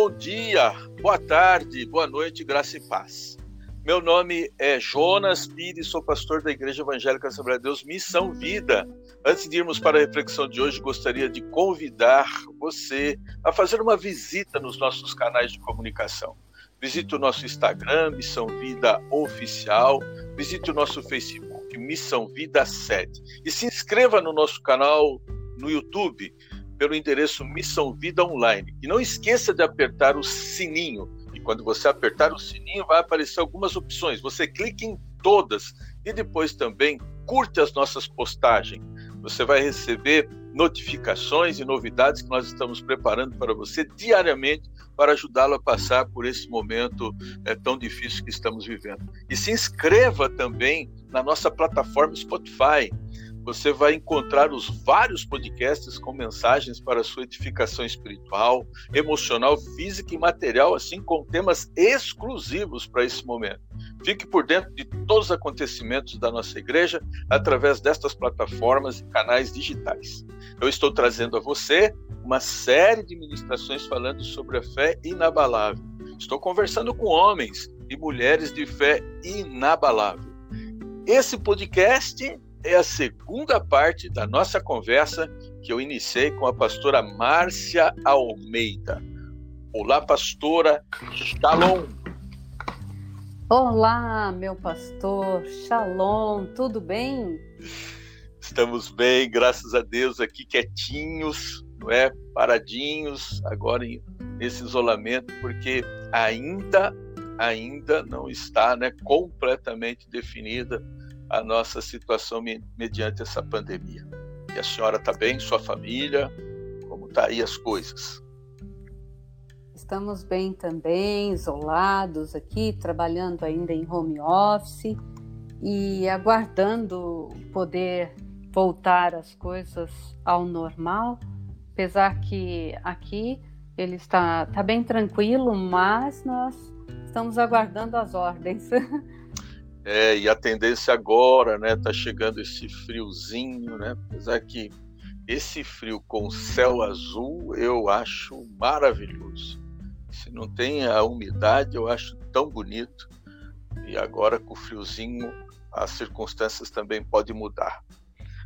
bom dia, boa tarde, boa noite, graça e paz. Meu nome é Jonas Pires, sou pastor da Igreja Evangélica Assembleia de Deus Missão Vida. Antes de irmos para a reflexão de hoje, gostaria de convidar você a fazer uma visita nos nossos canais de comunicação. Visite o nosso Instagram, Missão Vida Oficial, visite o nosso Facebook, Missão Vida 7. E se inscreva no nosso canal no YouTube pelo endereço Missão Vida Online. E não esqueça de apertar o sininho. E quando você apertar o sininho, vai aparecer algumas opções. Você clica em todas e depois também curte as nossas postagens. Você vai receber notificações e novidades que nós estamos preparando para você diariamente para ajudá-lo a passar por esse momento é, tão difícil que estamos vivendo. E se inscreva também na nossa plataforma Spotify você vai encontrar os vários podcasts com mensagens para sua edificação espiritual, emocional, física e material, assim como temas exclusivos para esse momento. Fique por dentro de todos os acontecimentos da nossa igreja através destas plataformas e canais digitais. Eu estou trazendo a você uma série de ministrações falando sobre a fé inabalável. Estou conversando com homens e mulheres de fé inabalável. Esse podcast é a segunda parte da nossa conversa que eu iniciei com a pastora Márcia Almeida. Olá, pastora Shalom. Olá, meu pastor Shalom, tudo bem? Estamos bem, graças a Deus, aqui quietinhos, não é? Paradinhos, agora nesse isolamento, porque ainda, ainda não está, né, completamente definida a nossa situação mediante essa pandemia. E a senhora está bem, sua família? Como está aí as coisas? Estamos bem também, isolados aqui, trabalhando ainda em home office e aguardando poder voltar as coisas ao normal, apesar que aqui ele está, está bem tranquilo, mas nós estamos aguardando as ordens. É, e a tendência agora, né, tá chegando esse friozinho, né? Apesar que esse frio com céu azul eu acho maravilhoso. Se não tem a umidade, eu acho tão bonito. E agora com o friozinho, as circunstâncias também podem mudar.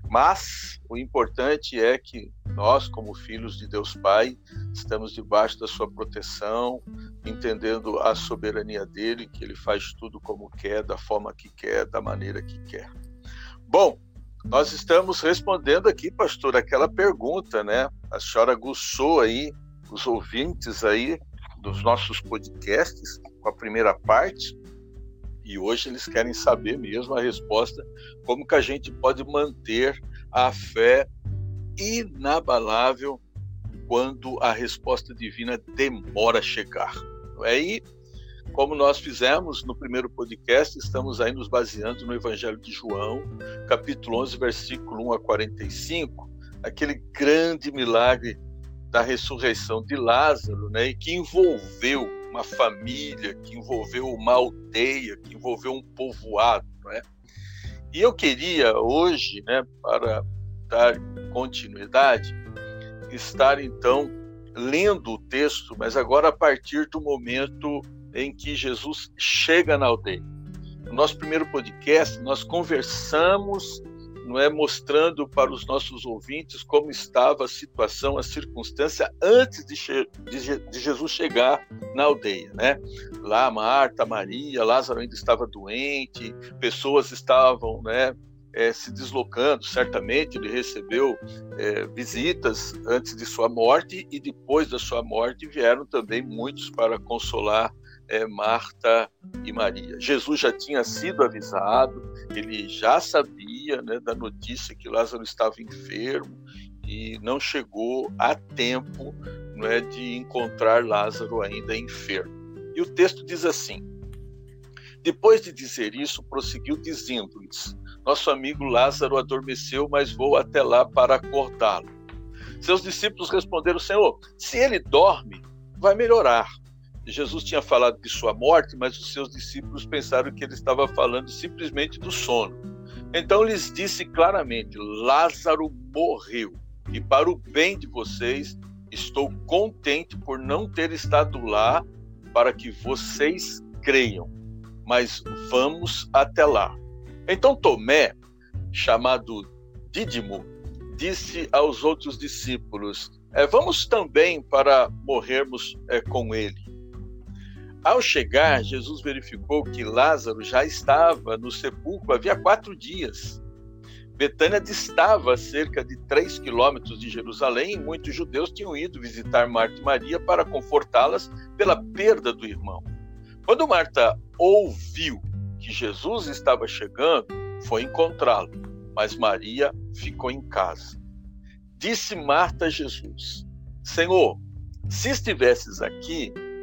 Mas o importante é que nós, como filhos de Deus Pai, estamos debaixo da sua proteção, entendendo a soberania dele, que ele faz tudo como quer, da forma que quer, da maneira que quer. Bom, nós estamos respondendo aqui, pastor, aquela pergunta, né? A senhora aguçou aí os ouvintes aí dos nossos podcasts com a primeira parte, e hoje eles querem saber mesmo a resposta, como que a gente pode manter a fé inabalável quando a resposta divina demora a chegar. Aí, como nós fizemos no primeiro podcast, estamos aí nos baseando no Evangelho de João, capítulo 11, versículo 1 a 45, aquele grande milagre da ressurreição de Lázaro, né, e que envolveu uma família, que envolveu uma aldeia, que envolveu um povoado, não é? E eu queria hoje, né, para dar continuidade, estar então lendo o texto, mas agora a partir do momento em que Jesus chega na aldeia. No nosso primeiro podcast, nós conversamos, não é mostrando para os nossos ouvintes como estava a situação, a circunstância antes de, de, de Jesus chegar na aldeia, né? Lá Marta, Maria, Lázaro ainda estava doente, pessoas estavam, né, é, se deslocando, certamente ele recebeu é, visitas antes de sua morte e depois da sua morte vieram também muitos para consolar é, Marta e Maria. Jesus já tinha sido avisado, ele já sabia né, da notícia que Lázaro estava enfermo e não chegou a tempo não é, de encontrar Lázaro ainda enfermo. E o texto diz assim: depois de dizer isso, prosseguiu dizendo-lhes: nosso amigo Lázaro adormeceu, mas vou até lá para acordá-lo. Seus discípulos responderam: Senhor, se ele dorme, vai melhorar. Jesus tinha falado de sua morte, mas os seus discípulos pensaram que ele estava falando simplesmente do sono. Então lhes disse claramente: Lázaro morreu, e para o bem de vocês, Estou contente por não ter estado lá para que vocês creiam, mas vamos até lá. Então Tomé, chamado Dídimo, disse aos outros discípulos: é, Vamos também para morrermos é, com ele. Ao chegar, Jesus verificou que Lázaro já estava no sepulcro havia quatro dias. Betânia distava cerca de três quilômetros de Jerusalém e muitos judeus tinham ido visitar Marta e Maria para confortá-las pela perda do irmão. Quando Marta ouviu que Jesus estava chegando, foi encontrá-lo, mas Maria ficou em casa. Disse Marta a Jesus: Senhor, se estivesses aqui,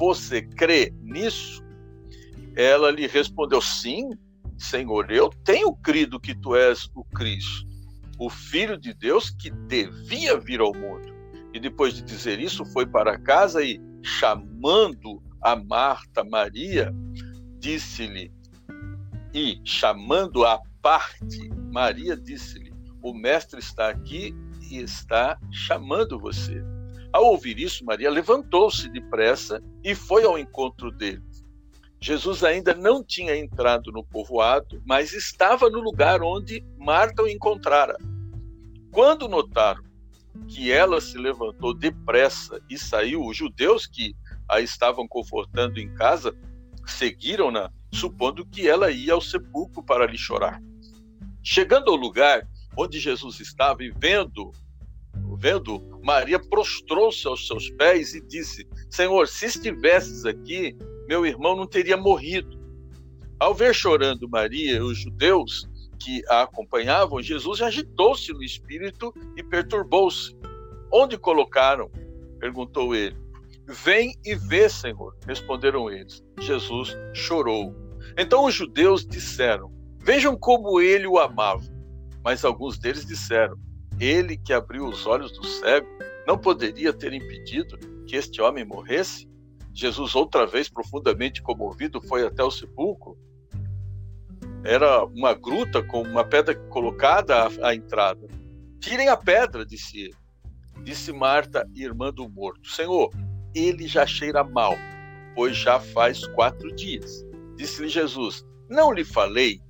Você crê nisso? Ela lhe respondeu: Sim, Senhor, eu tenho crido que tu és o Cristo, o Filho de Deus que devia vir ao mundo. E depois de dizer isso, foi para casa e, chamando a Marta Maria, disse-lhe, e chamando a parte, Maria disse-lhe: O Mestre está aqui e está chamando você. Ao ouvir isso, Maria levantou-se depressa e foi ao encontro dele. Jesus ainda não tinha entrado no povoado, mas estava no lugar onde Marta o encontrara. Quando notaram que ela se levantou depressa e saiu, os judeus que a estavam confortando em casa seguiram-na, supondo que ela ia ao sepulcro para lhe chorar. Chegando ao lugar onde Jesus estava e vendo vendo, Maria prostrou-se aos seus pés e disse: Senhor, se estivesses aqui, meu irmão não teria morrido. Ao ver chorando Maria, os judeus que a acompanhavam, Jesus agitou-se no espírito e perturbou-se. Onde colocaram? perguntou ele. Vem e vê, Senhor, responderam eles. Jesus chorou. Então os judeus disseram: Vejam como ele o amava. Mas alguns deles disseram: ele que abriu os olhos do cego não poderia ter impedido que este homem morresse? Jesus, outra vez profundamente comovido, foi até o sepulcro. Era uma gruta com uma pedra colocada à, à entrada. Tirem a pedra, disse ele. Disse Marta, irmã do morto: Senhor, ele já cheira mal, pois já faz quatro dias. Disse-lhe Jesus: Não lhe falei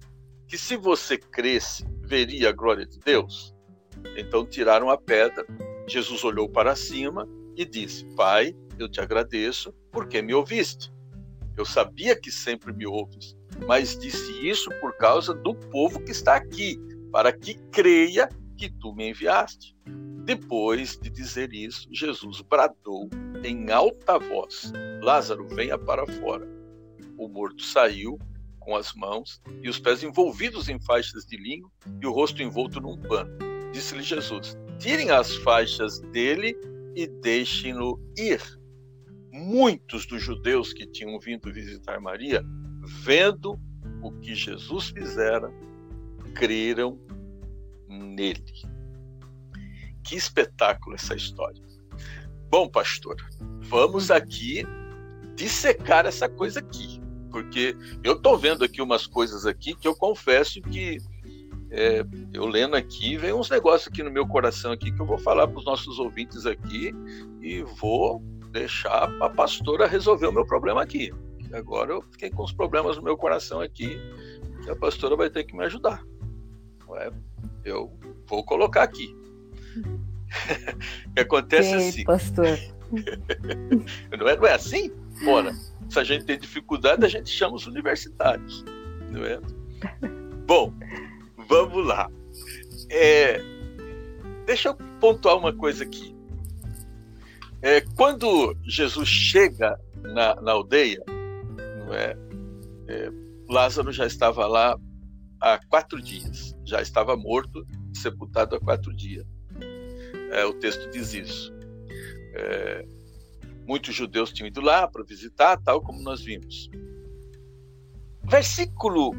que se você cresce, veria a glória de Deus? Então tiraram a pedra. Jesus olhou para cima e disse: Pai, eu te agradeço porque me ouviste. Eu sabia que sempre me ouves, mas disse isso por causa do povo que está aqui, para que creia que tu me enviaste. Depois de dizer isso, Jesus bradou em alta voz: Lázaro, venha para fora. O morto saiu com as mãos e os pés envolvidos em faixas de linho e o rosto envolto num pano disse-lhe Jesus: Tirem as faixas dele e deixem-no ir. Muitos dos judeus que tinham vindo visitar Maria, vendo o que Jesus fizera, creram nele. Que espetáculo essa história. Bom, pastor, vamos aqui dissecar essa coisa aqui, porque eu estou vendo aqui umas coisas aqui que eu confesso que é, eu lendo aqui, vem uns negócios aqui no meu coração aqui que eu vou falar para os nossos ouvintes aqui e vou deixar a pastora resolver o meu problema aqui. Agora eu fiquei com os problemas no meu coração aqui, que a pastora vai ter que me ajudar. É? Eu vou colocar aqui. o que acontece Sim, assim. Pastor. não, é, não é assim? Ora, se a gente tem dificuldade, a gente chama os universitários. Não é? Bom, Vamos lá. É, deixa eu pontuar uma coisa aqui. É, quando Jesus chega na, na aldeia, é, é, Lázaro já estava lá há quatro dias, já estava morto, sepultado há quatro dias. É, o texto diz isso. É, Muitos judeus tinham ido lá para visitar, tal como nós vimos. Versículo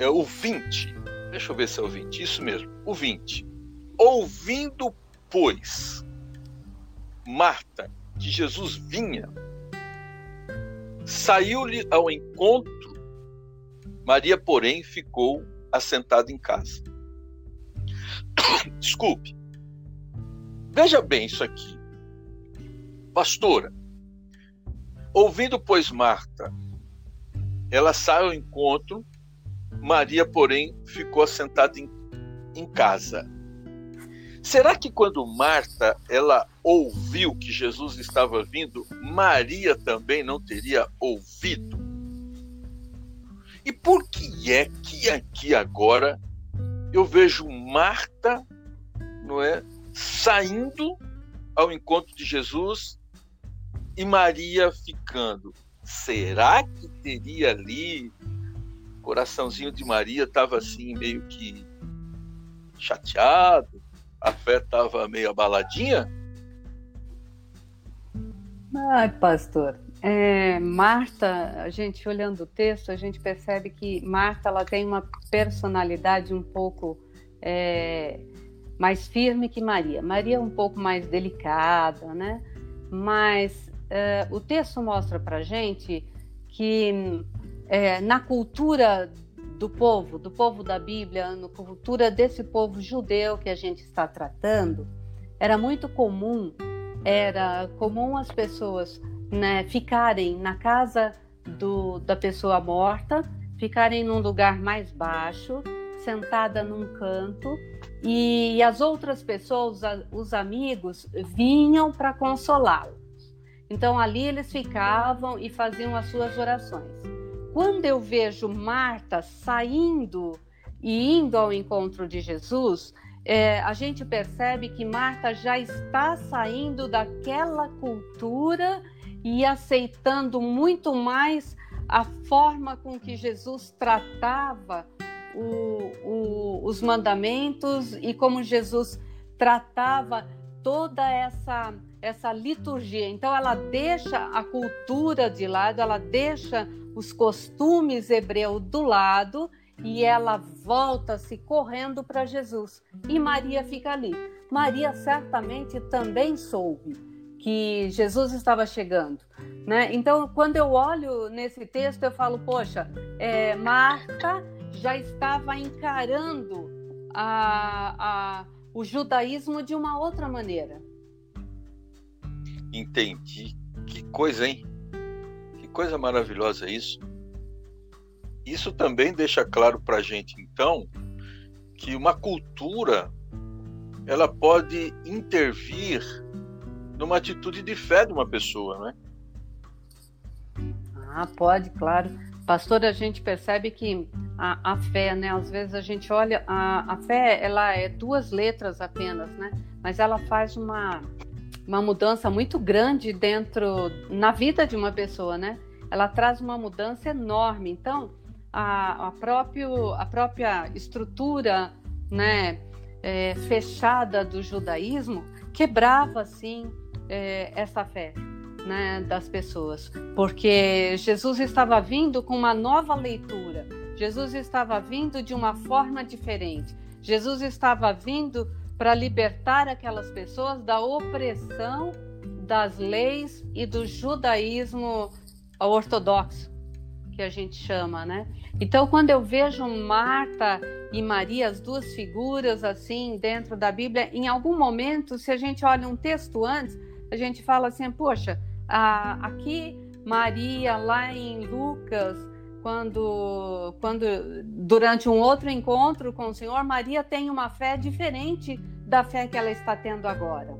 é, o 20. Deixa eu ver se é o 20. Isso mesmo, o 20. Ouvindo, pois, Marta, que Jesus vinha, saiu-lhe ao encontro. Maria, porém, ficou assentada em casa. Desculpe. Veja bem isso aqui. Pastora, ouvindo, pois, Marta, ela sai ao encontro, Maria, porém, ficou assentada em, em casa. Será que quando Marta ela ouviu que Jesus estava vindo, Maria também não teria ouvido? E por que é que aqui agora eu vejo Marta, não é, saindo ao encontro de Jesus e Maria ficando? Será que teria ali coraçãozinho de Maria estava assim meio que chateado, a fé estava meio abaladinha? Ai, pastor, é, Marta, a gente olhando o texto, a gente percebe que Marta ela tem uma personalidade um pouco é, mais firme que Maria. Maria é um pouco mais delicada, né? Mas é, o texto mostra para gente que é, na cultura do povo, do povo da Bíblia, na cultura desse povo judeu que a gente está tratando, era muito comum, era comum as pessoas né, ficarem na casa do, da pessoa morta, ficarem num lugar mais baixo, sentada num canto, e as outras pessoas, os amigos, vinham para consolá-los. Então ali eles ficavam e faziam as suas orações. Quando eu vejo Marta saindo e indo ao encontro de Jesus, é, a gente percebe que Marta já está saindo daquela cultura e aceitando muito mais a forma com que Jesus tratava o, o, os mandamentos e como Jesus tratava toda essa essa liturgia. Então ela deixa a cultura de lado, ela deixa os costumes hebreus do lado e ela volta-se correndo para Jesus. E Maria fica ali. Maria certamente também soube que Jesus estava chegando. Né? Então, quando eu olho nesse texto, eu falo: poxa, é, Marta já estava encarando a, a, o judaísmo de uma outra maneira. Entendi. Que coisa, hein? Que coisa maravilhosa isso. Isso também deixa claro para a gente, então, que uma cultura ela pode intervir numa atitude de fé de uma pessoa, né? Ah, pode, claro. Pastor, a gente percebe que a, a fé, né? Às vezes a gente olha, a, a fé, ela é duas letras apenas, né? Mas ela faz uma, uma mudança muito grande dentro na vida de uma pessoa, né? Ela traz uma mudança enorme. Então, a, a, próprio, a própria estrutura, né, é, fechada do judaísmo quebrava assim é, essa fé. Né, das pessoas, porque Jesus estava vindo com uma nova leitura, Jesus estava vindo de uma forma diferente, Jesus estava vindo para libertar aquelas pessoas da opressão das leis e do judaísmo ortodoxo, que a gente chama, né? Então, quando eu vejo Marta e Maria, as duas figuras assim dentro da Bíblia, em algum momento, se a gente olha um texto antes, a gente fala assim: poxa, aqui Maria, lá em Lucas, quando, quando durante um outro encontro com o Senhor, Maria tem uma fé diferente da fé que ela está tendo agora.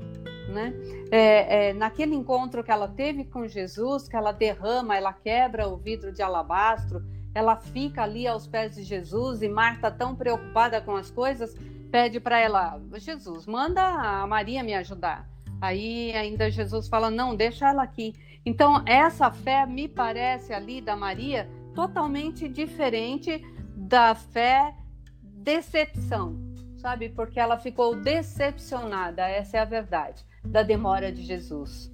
Né? É, é, naquele encontro que ela teve com Jesus, que ela derrama, ela quebra o vidro de alabastro, ela fica ali aos pés de Jesus e Marta, tão preocupada com as coisas, pede para ela: Jesus, manda a Maria me ajudar. Aí ainda Jesus fala: não, deixa ela aqui. Então, essa fé me parece ali da Maria totalmente diferente da fé decepção sabe? Porque ela ficou decepcionada, essa é a verdade, da demora de Jesus.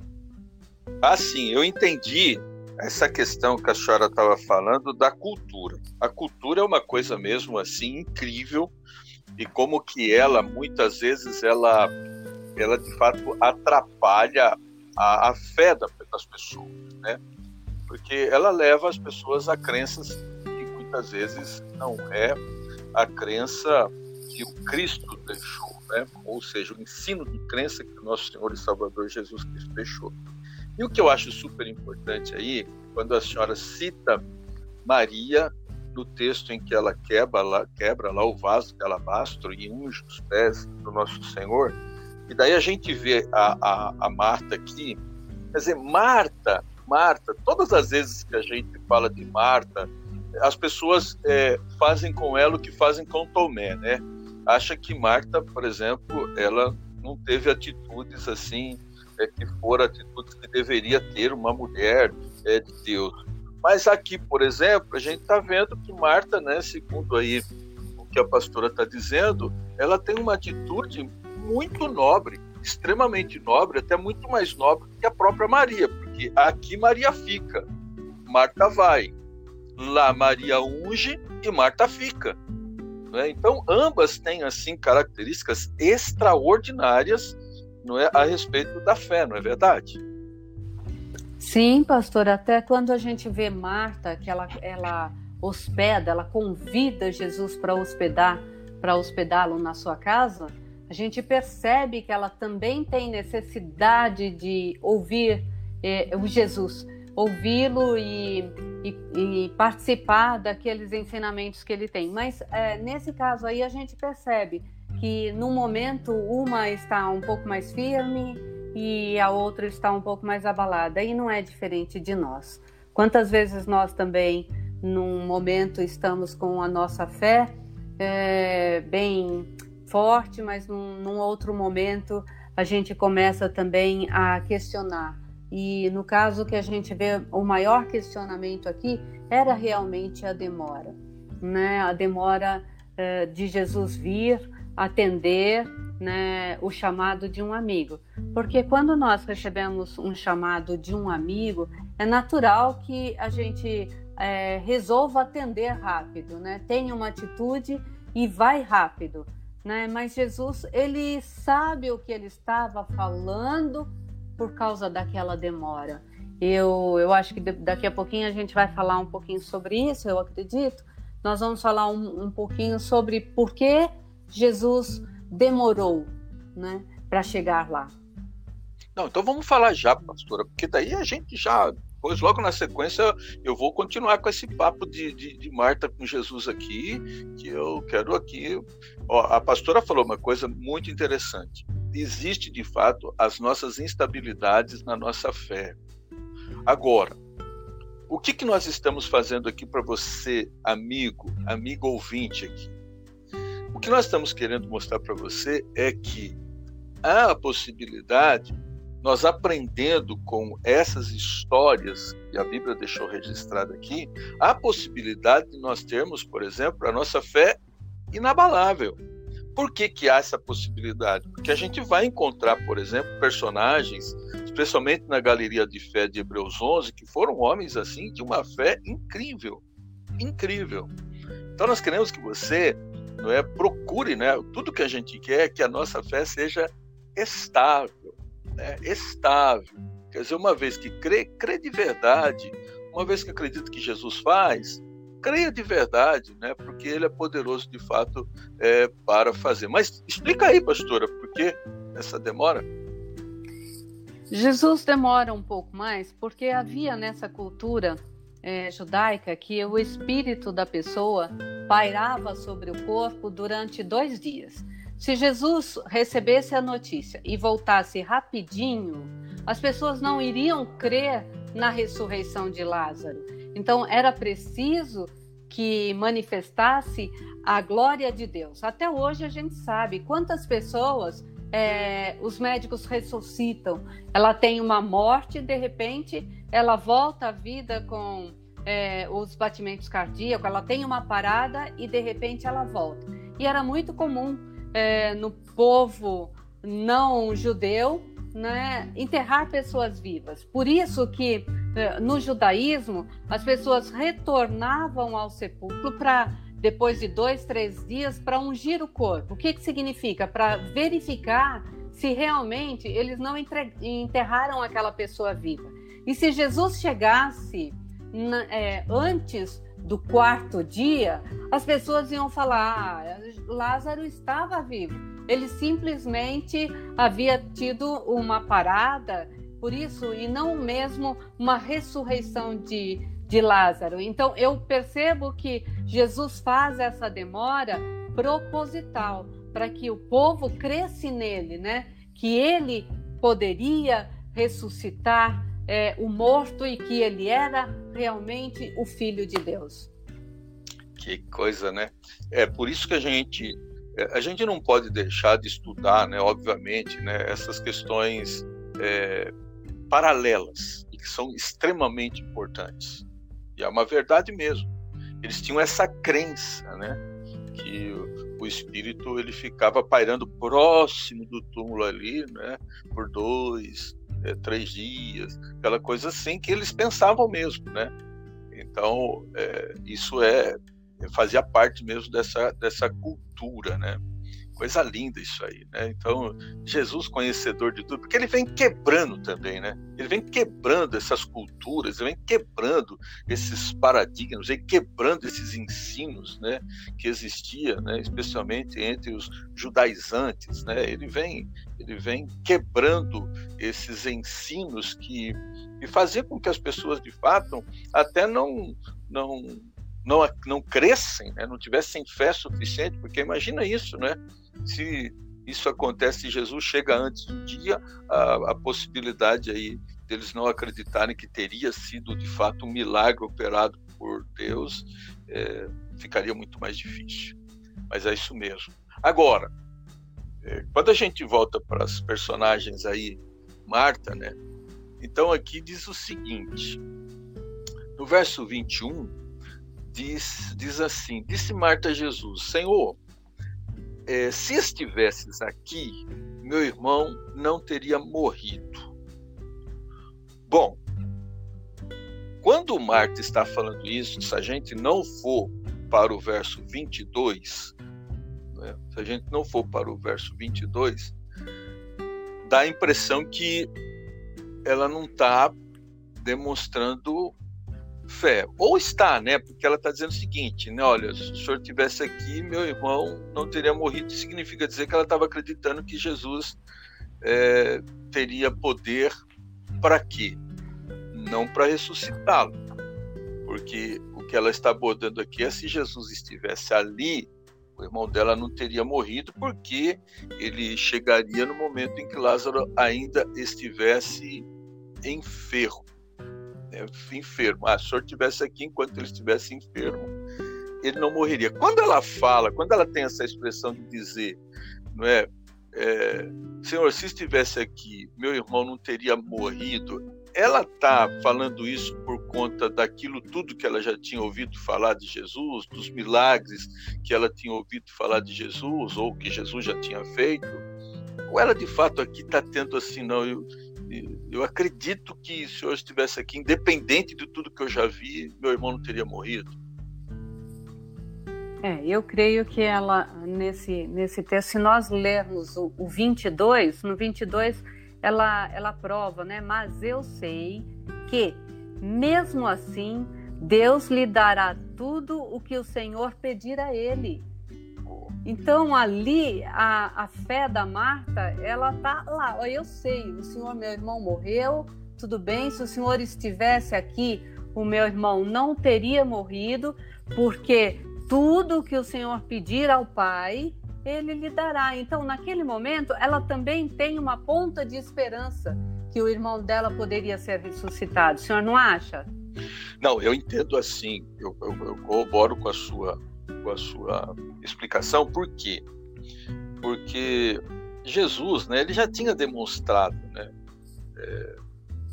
Assim, eu entendi essa questão que a senhora estava falando da cultura. A cultura é uma coisa mesmo assim incrível e como que ela muitas vezes ela ela de fato atrapalha a, a fé das pessoas, né? Porque ela leva as pessoas a crenças que muitas vezes não é a crença que o Cristo deixou, né? Ou seja, o ensino de crença que o nosso Senhor e Salvador Jesus Cristo deixou. E o que eu acho super importante aí, quando a senhora cita Maria no texto em que ela quebra lá, quebra lá o vaso de alabastro e unge os pés do nosso Senhor, e daí a gente vê a, a, a Marta aqui, quer dizer, Marta, Marta, todas as vezes que a gente fala de Marta, as pessoas é, fazem com ela o que fazem com Tomé, né? Acha que Marta, por exemplo, ela não teve atitudes assim é, que foram atitudes que deveria ter uma mulher é, de Deus. Mas aqui, por exemplo, a gente está vendo que Marta, né, segundo aí o que a pastora está dizendo, ela tem uma atitude muito nobre, extremamente nobre, até muito mais nobre que a própria Maria, aqui Maria fica, Marta vai, lá Maria unge e Marta fica. Né? Então ambas têm assim características extraordinárias não é, a respeito da fé, não é verdade? Sim, pastor. Até quando a gente vê Marta, que ela, ela hospeda, ela convida Jesus para hospedar, para hospedá-lo na sua casa, a gente percebe que ela também tem necessidade de ouvir eh, o Jesus, ouvi-lo e, e, e, participar daqueles ensinamentos que ele tem. Mas eh, nesse caso aí a gente percebe que no momento uma está um pouco mais firme e a outra está um pouco mais abalada e não é diferente de nós. Quantas vezes nós também num momento estamos com a nossa fé é, bem forte, mas num, num outro momento a gente começa também a questionar. E no caso que a gente vê o maior questionamento aqui era realmente a demora, né? A demora é, de Jesus vir, atender né, o chamado de um amigo. Porque quando nós recebemos um chamado de um amigo, é natural que a gente é, resolva atender rápido, né? tenha uma atitude e vai rápido. Né? Mas Jesus, ele sabe o que ele estava falando por causa daquela demora. Eu, eu acho que daqui a pouquinho a gente vai falar um pouquinho sobre isso, eu acredito. Nós vamos falar um, um pouquinho sobre por que Jesus demorou né, para chegar lá? Não, então vamos falar já, pastora, porque daí a gente já, depois logo na sequência, eu vou continuar com esse papo de, de, de Marta com Jesus aqui, que eu quero aqui. Ó, a pastora falou uma coisa muito interessante. Existe de fato as nossas instabilidades na nossa fé. Agora, o que, que nós estamos fazendo aqui para você, amigo, amigo ouvinte aqui? O que nós estamos querendo mostrar para você é que há a possibilidade, nós aprendendo com essas histórias que a Bíblia deixou registrada aqui, a possibilidade de nós termos, por exemplo, a nossa fé inabalável. Por que, que há essa possibilidade? Porque a gente vai encontrar, por exemplo, personagens, especialmente na galeria de fé de Hebreus 11, que foram homens assim de uma fé incrível, incrível. Então nós queremos que você não é? Procure, né? Tudo que a gente quer é que a nossa fé seja estável, né? Estável. Quer dizer, uma vez que crê, crê de verdade, uma vez que acredita que Jesus faz, creia de verdade, né? Porque Ele é poderoso de fato é, para fazer. Mas explica aí, pastora, por que essa demora? Jesus demora um pouco mais porque havia nessa cultura é, judaica que o espírito da pessoa pairava sobre o corpo durante dois dias. Se Jesus recebesse a notícia e voltasse rapidinho, as pessoas não iriam crer na ressurreição de Lázaro. Então era preciso que manifestasse a glória de Deus. Até hoje a gente sabe quantas pessoas é, os médicos ressuscitam. Ela tem uma morte, de repente, ela volta à vida com é, os batimentos cardíacos, ela tem uma parada e de repente ela volta. E era muito comum é, no povo não judeu né, enterrar pessoas vivas. Por isso que eh, no judaísmo as pessoas retornavam ao sepulcro para depois de dois, três dias para ungir o corpo. O que, que significa? Para verificar se realmente eles não enterraram aquela pessoa viva. E se Jesus chegasse é, antes do quarto dia, as pessoas iam falar: ah, Lázaro estava vivo. Ele simplesmente havia tido uma parada, por isso, e não mesmo uma ressurreição de, de Lázaro. Então, eu percebo que Jesus faz essa demora proposital para que o povo cresce nele, né? Que ele poderia ressuscitar é, o morto e que ele era realmente o Filho de Deus. Que coisa, né? É por isso que a gente é, a gente não pode deixar de estudar, né? Obviamente, né? Essas questões é, paralelas e que são extremamente importantes. E é uma verdade mesmo. Eles tinham essa crença, né? Que o espírito ele ficava pairando próximo do túmulo ali, né? Por dois, é, três dias, aquela coisa assim que eles pensavam mesmo, né? Então é, isso é fazia parte mesmo dessa dessa cultura, né? Coisa linda isso aí, né? Então, Jesus conhecedor de tudo, porque ele vem quebrando também, né? Ele vem quebrando essas culturas, ele vem quebrando esses paradigmas, vem quebrando esses ensinos, né? Que existia, né? Especialmente entre os judaizantes, né? Ele vem, ele vem quebrando esses ensinos que e fazer com que as pessoas de fato até não não não, não crescem, né? não tivessem fé suficiente, porque imagina isso, né? Se isso acontece e Jesus chega antes do dia, a, a possibilidade aí deles não acreditarem que teria sido de fato um milagre operado por Deus é, ficaria muito mais difícil. Mas é isso mesmo. Agora, é, quando a gente volta para as personagens aí, Marta, né? Então aqui diz o seguinte: no verso 21, diz, diz assim: Disse Marta a Jesus, Senhor, é, se estivesses aqui, meu irmão não teria morrido. Bom, quando Marta está falando isso, se a gente não for para o verso 22, né, se a gente não for para o verso 22, dá a impressão que ela não está demonstrando fé. Ou está, né? Porque ela está dizendo o seguinte, né? Olha, se o senhor tivesse aqui, meu irmão não teria morrido. Significa dizer que ela estava acreditando que Jesus é, teria poder para quê? Não para ressuscitá-lo. Porque o que ela está abordando aqui é se Jesus estivesse ali, o irmão dela não teria morrido, porque ele chegaria no momento em que Lázaro ainda estivesse enfermo enfermo. Ah, se o senhor estivesse aqui enquanto ele estivesse enfermo, ele não morreria. Quando ela fala, quando ela tem essa expressão de dizer, não é, é Senhor, se estivesse aqui, meu irmão não teria morrido. Ela está falando isso por conta daquilo tudo que ela já tinha ouvido falar de Jesus, dos milagres que ela tinha ouvido falar de Jesus, ou que Jesus já tinha feito? Ou ela de fato aqui está tendo assim, não, eu, eu acredito que se eu estivesse aqui, independente de tudo que eu já vi, meu irmão não teria morrido. É, eu creio que ela, nesse, nesse texto, se nós lermos o, o 22, no 22, ela, ela prova, né? Mas eu sei que, mesmo assim, Deus lhe dará tudo o que o Senhor pedir a ele. Então ali a, a fé da Marta, ela tá lá. Eu sei, o senhor, meu irmão, morreu, tudo bem. Se o senhor estivesse aqui, o meu irmão não teria morrido, porque tudo que o senhor pedir ao Pai, ele lhe dará. Então, naquele momento, ela também tem uma ponta de esperança que o irmão dela poderia ser ressuscitado. O senhor não acha? Não, eu entendo assim. Eu, eu, eu corroboro com a sua com a sua explicação. Por quê? Porque Jesus, né, ele já tinha demonstrado, né, é,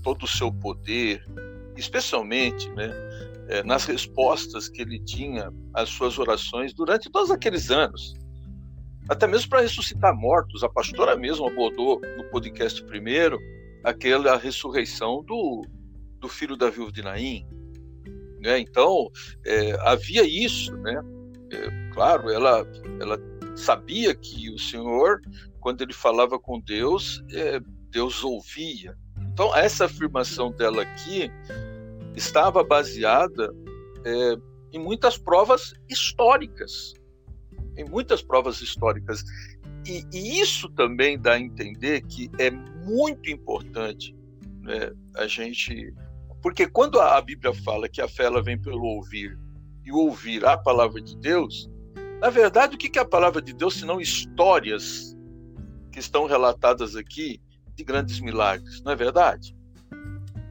todo o seu poder, especialmente, né, é, nas respostas que ele tinha às suas orações durante todos aqueles anos. até mesmo para ressuscitar mortos. A pastora mesmo abordou no podcast primeiro aquela ressurreição do, do filho da viúva de Naim. Né? Então, é, havia isso, né? É, claro, ela, ela sabia que o Senhor, quando ele falava com Deus, é, Deus ouvia. Então, essa afirmação dela aqui estava baseada é, em muitas provas históricas. Em muitas provas históricas. E, e, isso também dá a entender que é muito importante né, a gente. Porque quando a Bíblia fala que a fé ela vem pelo ouvir e ouvir a palavra de Deus, na verdade, o que é a palavra de Deus senão histórias que estão relatadas aqui de grandes milagres, não é verdade?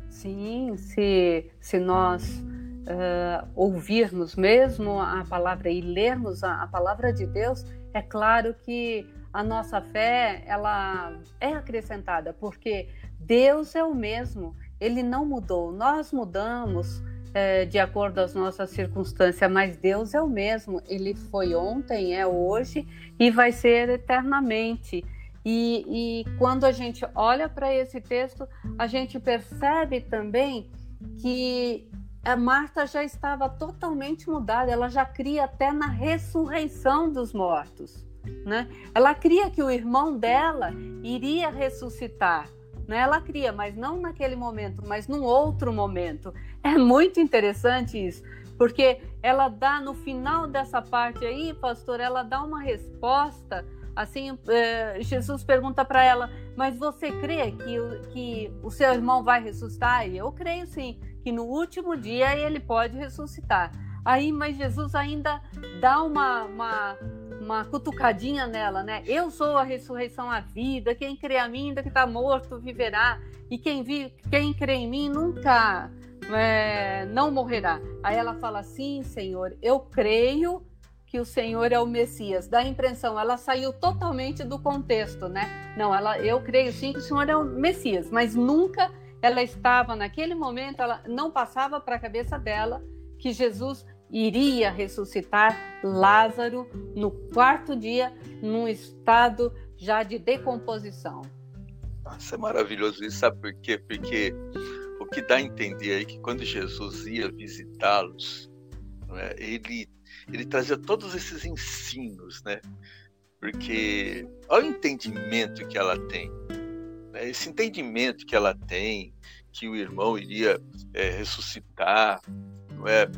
Sim, se, se nós uh, ouvirmos mesmo a palavra e lermos a, a palavra de Deus, é claro que a nossa fé ela é acrescentada, porque Deus é o mesmo, ele não mudou, nós mudamos é, de acordo às nossas circunstâncias, mas Deus é o mesmo, ele foi ontem, é hoje e vai ser eternamente. E, e quando a gente olha para esse texto, a gente percebe também que a Marta já estava totalmente mudada, ela já cria até na ressurreição dos mortos. Né? Ela cria que o irmão dela iria ressuscitar. Né? Ela cria, mas não naquele momento, mas num outro momento. É muito interessante isso, porque ela dá no final dessa parte aí, pastor, ela dá uma resposta Assim, é, Jesus pergunta para ela: Mas você crê que, que o seu irmão vai ressuscitar? E eu creio sim, que no último dia ele pode ressuscitar. Aí, mas Jesus ainda dá uma, uma, uma cutucadinha nela, né? Eu sou a ressurreição, a vida. Quem crê a mim, ainda que está morto, viverá. E quem, vi, quem crê em mim nunca é, não morrerá. Aí ela fala: Sim, Senhor, eu creio que o Senhor é o Messias. Dá a impressão, ela saiu totalmente do contexto, né? Não, ela, eu creio sim que o Senhor é o Messias, mas nunca ela estava naquele momento, ela não passava para a cabeça dela que Jesus iria ressuscitar Lázaro no quarto dia, num estado já de decomposição. Isso é maravilhoso isso, sabe por quê? Porque o que dá a entender aí é que quando Jesus ia visitá-los, né, ele ele trazia todos esses ensinos, né? Porque olha o entendimento que ela tem, né? esse entendimento que ela tem, que o irmão iria é, ressuscitar, não é? é?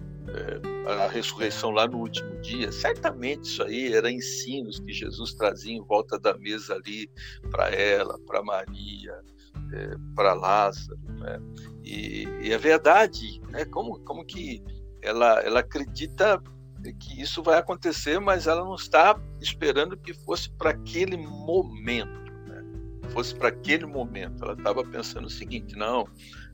A ressurreição lá no último dia, certamente isso aí era ensinos que Jesus trazia em volta da mesa ali para ela, para Maria, é, para Lázaro, né? e, e é verdade, né? como, como que ela, ela acredita que isso vai acontecer, mas ela não está esperando que fosse para aquele momento, né? fosse para aquele momento. Ela estava pensando o seguinte: não,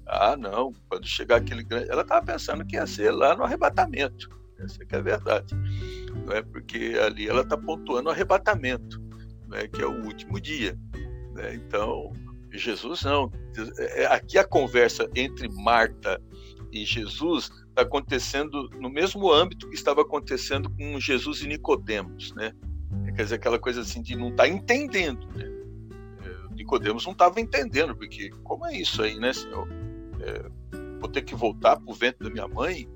ah, não, quando chegar aquele grande. Ela estava pensando que ia ser lá no arrebatamento. Essa que é a verdade. Não é? Porque ali ela está pontuando o arrebatamento, é? que é o último dia. Né? Então, Jesus não. É, aqui a conversa entre Marta e Jesus está acontecendo no mesmo âmbito que estava acontecendo com Jesus e Nicodemos, né? Quer dizer, aquela coisa assim de não estar tá entendendo, né? É, Nicodemos não estava entendendo, porque como é isso aí, né, Senhor? É, vou ter que voltar para o ventre da minha mãe?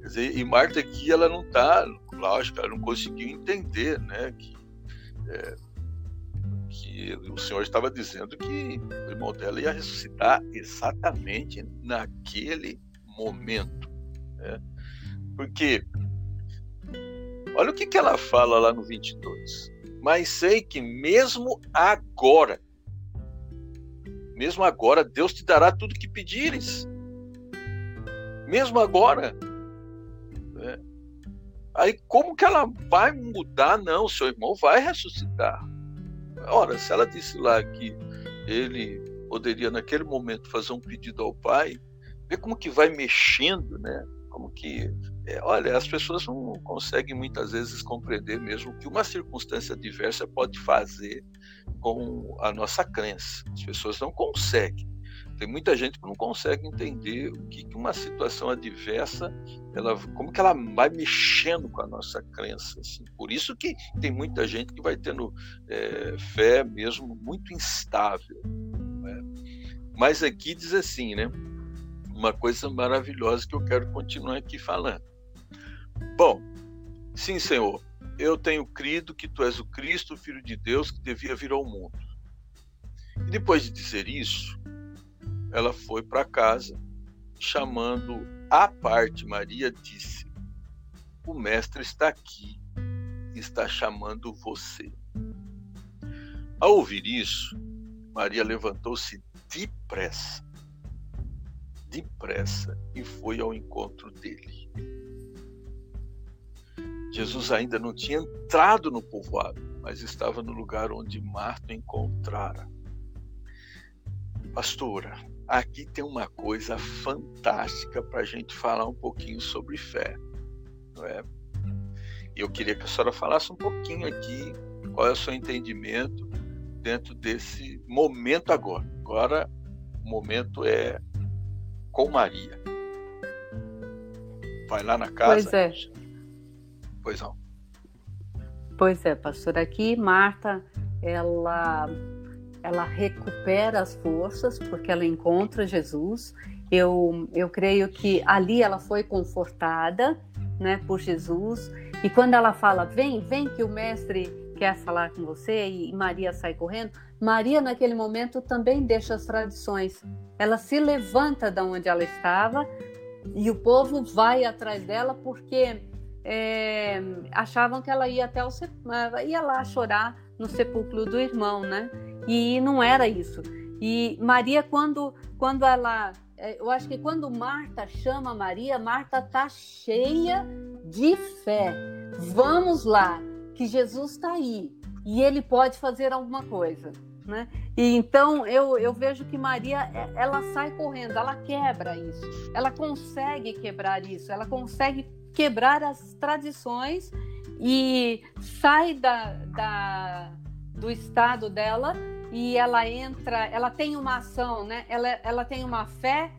Quer dizer, e Marta aqui, ela não está, lógico, ela não conseguiu entender, né, que, é, que o Senhor estava dizendo que o irmão dela ia ressuscitar exatamente naquele momento. Né? Porque, olha o que, que ela fala lá no 22. Mas sei que mesmo agora, mesmo agora, Deus te dará tudo que pedires. Mesmo agora. Né? Aí, como que ela vai mudar? Não, seu irmão vai ressuscitar. Ora, se ela disse lá que ele poderia, naquele momento, fazer um pedido ao pai, vê como que vai mexendo, né? como que é, olha as pessoas não conseguem muitas vezes compreender mesmo o que uma circunstância adversa pode fazer com a nossa crença as pessoas não conseguem Tem muita gente que não consegue entender o que, uma situação adversa, ela, como que ela vai mexendo com a nossa crença. Assim. Por isso que tem muita gente que vai tendo é, fé mesmo muito instável. Né? Mas aqui diz assim, né? Uma coisa maravilhosa que eu quero continuar aqui falando. Bom, sim, Senhor, eu tenho crido que tu és o Cristo, o Filho de Deus, que devia vir ao mundo. E depois de dizer isso, ela foi para casa, chamando à parte Maria, disse: O mestre está aqui, está chamando você. Ao ouvir isso, Maria levantou-se depressa, depressa, e foi ao encontro dele. Jesus ainda não tinha entrado no povoado, mas estava no lugar onde Marta encontrara. Pastora, aqui tem uma coisa fantástica para a gente falar um pouquinho sobre fé. Não é? Eu queria que a senhora falasse um pouquinho aqui qual é o seu entendimento dentro desse momento agora. Agora, o momento é com Maria. Vai lá na casa. Pois é. Pois não. Pois é, pastor. Aqui, Marta, ela ela recupera as forças porque ela encontra Jesus. Eu, eu creio que ali ela foi confortada né, por Jesus. E quando ela fala, vem, vem que o mestre quer falar com você, e Maria sai correndo, Maria naquele momento também deixa as tradições. Ela se levanta da onde ela estava e o povo vai atrás dela porque é, achavam que ela ia até o ia lá chorar no sepulcro do irmão, né? E não era isso. E Maria, quando, quando ela. É, eu acho que quando Marta chama Maria, Marta está cheia de fé. Vamos lá, que Jesus está aí e ele pode fazer alguma coisa. Né? E então eu, eu vejo que Maria é, ela sai correndo, ela quebra isso, ela consegue quebrar isso, ela consegue quebrar as tradições e sai da, da, do estado dela e ela entra, ela tem uma ação, né? Ela, ela tem uma fé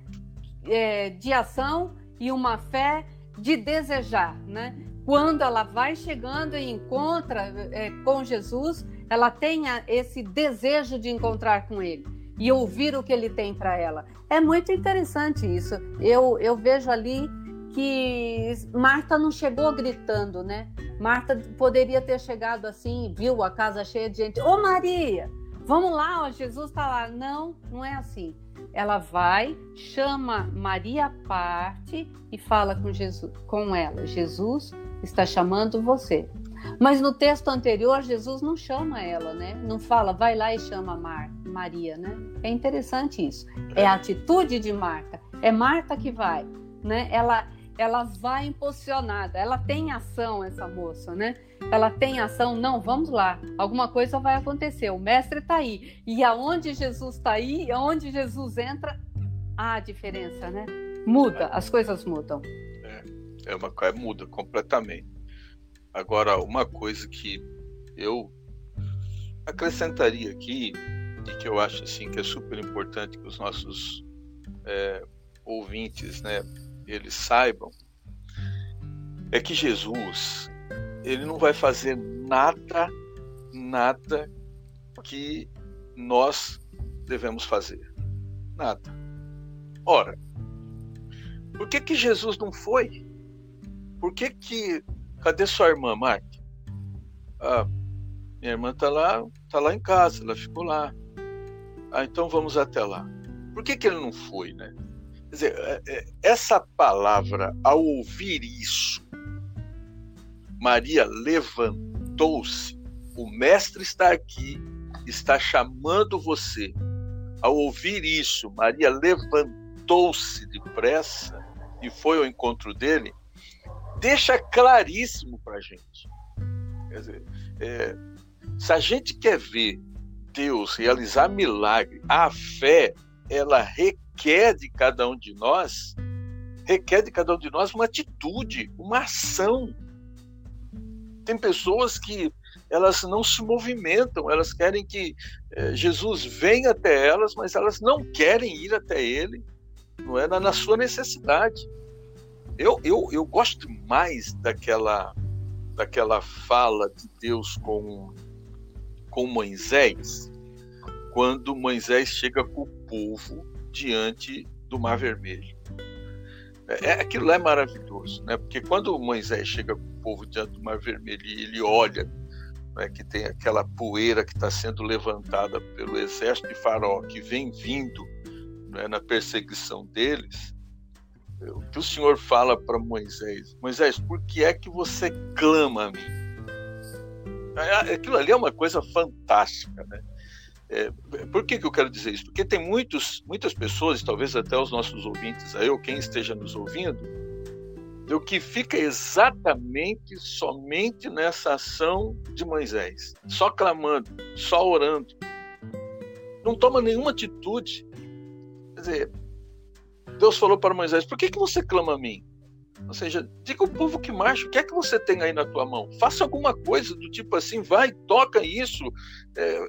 é, de ação e uma fé de desejar, né? Quando ela vai chegando e encontra é, com Jesus, ela tem esse desejo de encontrar com Ele e ouvir o que Ele tem para ela. É muito interessante isso. Eu, eu vejo ali que Marta não chegou gritando, né? Marta poderia ter chegado assim, viu a casa cheia de gente. Ô Maria, vamos lá, ó, Jesus está lá. Não, não é assim. Ela vai, chama Maria à parte e fala com Jesus, com ela. Jesus está chamando você. Mas no texto anterior, Jesus não chama ela, né? Não fala, vai lá e chama Mar, Maria, né? É interessante isso. É a atitude de Marta. É Marta que vai, né? Ela ela vai impulsionada, ela tem ação, essa moça, né? Ela tem ação, não, vamos lá, alguma coisa vai acontecer, o mestre está aí. E aonde Jesus está aí, aonde Jesus entra, há diferença, né? Muda, as coisas mudam. É, é uma coisa, muda completamente. Agora, uma coisa que eu acrescentaria aqui, e que eu acho assim que é super importante que os nossos é, ouvintes, né, eles saibam é que Jesus ele não vai fazer nada, nada que nós devemos fazer. Nada. Ora, por que que Jesus não foi? Por que que cadê sua irmã, Marta? Ah, minha irmã está lá, tá lá em casa, ela ficou lá. Ah, então vamos até lá. Por que que ele não foi, né? Quer dizer, é, é, essa palavra, ao ouvir isso, Maria levantou-se, o Mestre está aqui, está chamando você. Ao ouvir isso, Maria levantou-se depressa e foi ao encontro dele, deixa claríssimo para a gente. Quer dizer, é, se a gente quer ver Deus realizar milagre, a fé, ela requer requer de cada um de nós, requer de cada um de nós uma atitude, uma ação. tem pessoas que elas não se movimentam, elas querem que é, Jesus venha até elas, mas elas não querem ir até ele, não é na, na sua necessidade. Eu, eu, eu gosto mais daquela daquela fala de Deus com com Moisés, quando Moisés chega com o povo diante do Mar Vermelho. É, é, aquilo é maravilhoso, né? Porque quando Moisés chega com o povo diante do Mar Vermelho e ele olha né, que tem aquela poeira que está sendo levantada pelo exército de Faraó que vem vindo né, na perseguição deles, o que o Senhor fala para Moisés? Moisés, por que é que você clama a mim? É, aquilo ali é uma coisa fantástica, né? É, por que, que eu quero dizer isso? Porque tem muitos, muitas pessoas, talvez até os nossos ouvintes, aí, ou quem esteja nos ouvindo, o que fica exatamente somente nessa ação de Moisés, só clamando, só orando, não toma nenhuma atitude. Quer dizer, Deus falou para Moisés: Por que, que você clama a mim? Ou seja, diga ao povo que marcha, o que é que você tem aí na tua mão? Faça alguma coisa do tipo assim, vai, toca isso. É,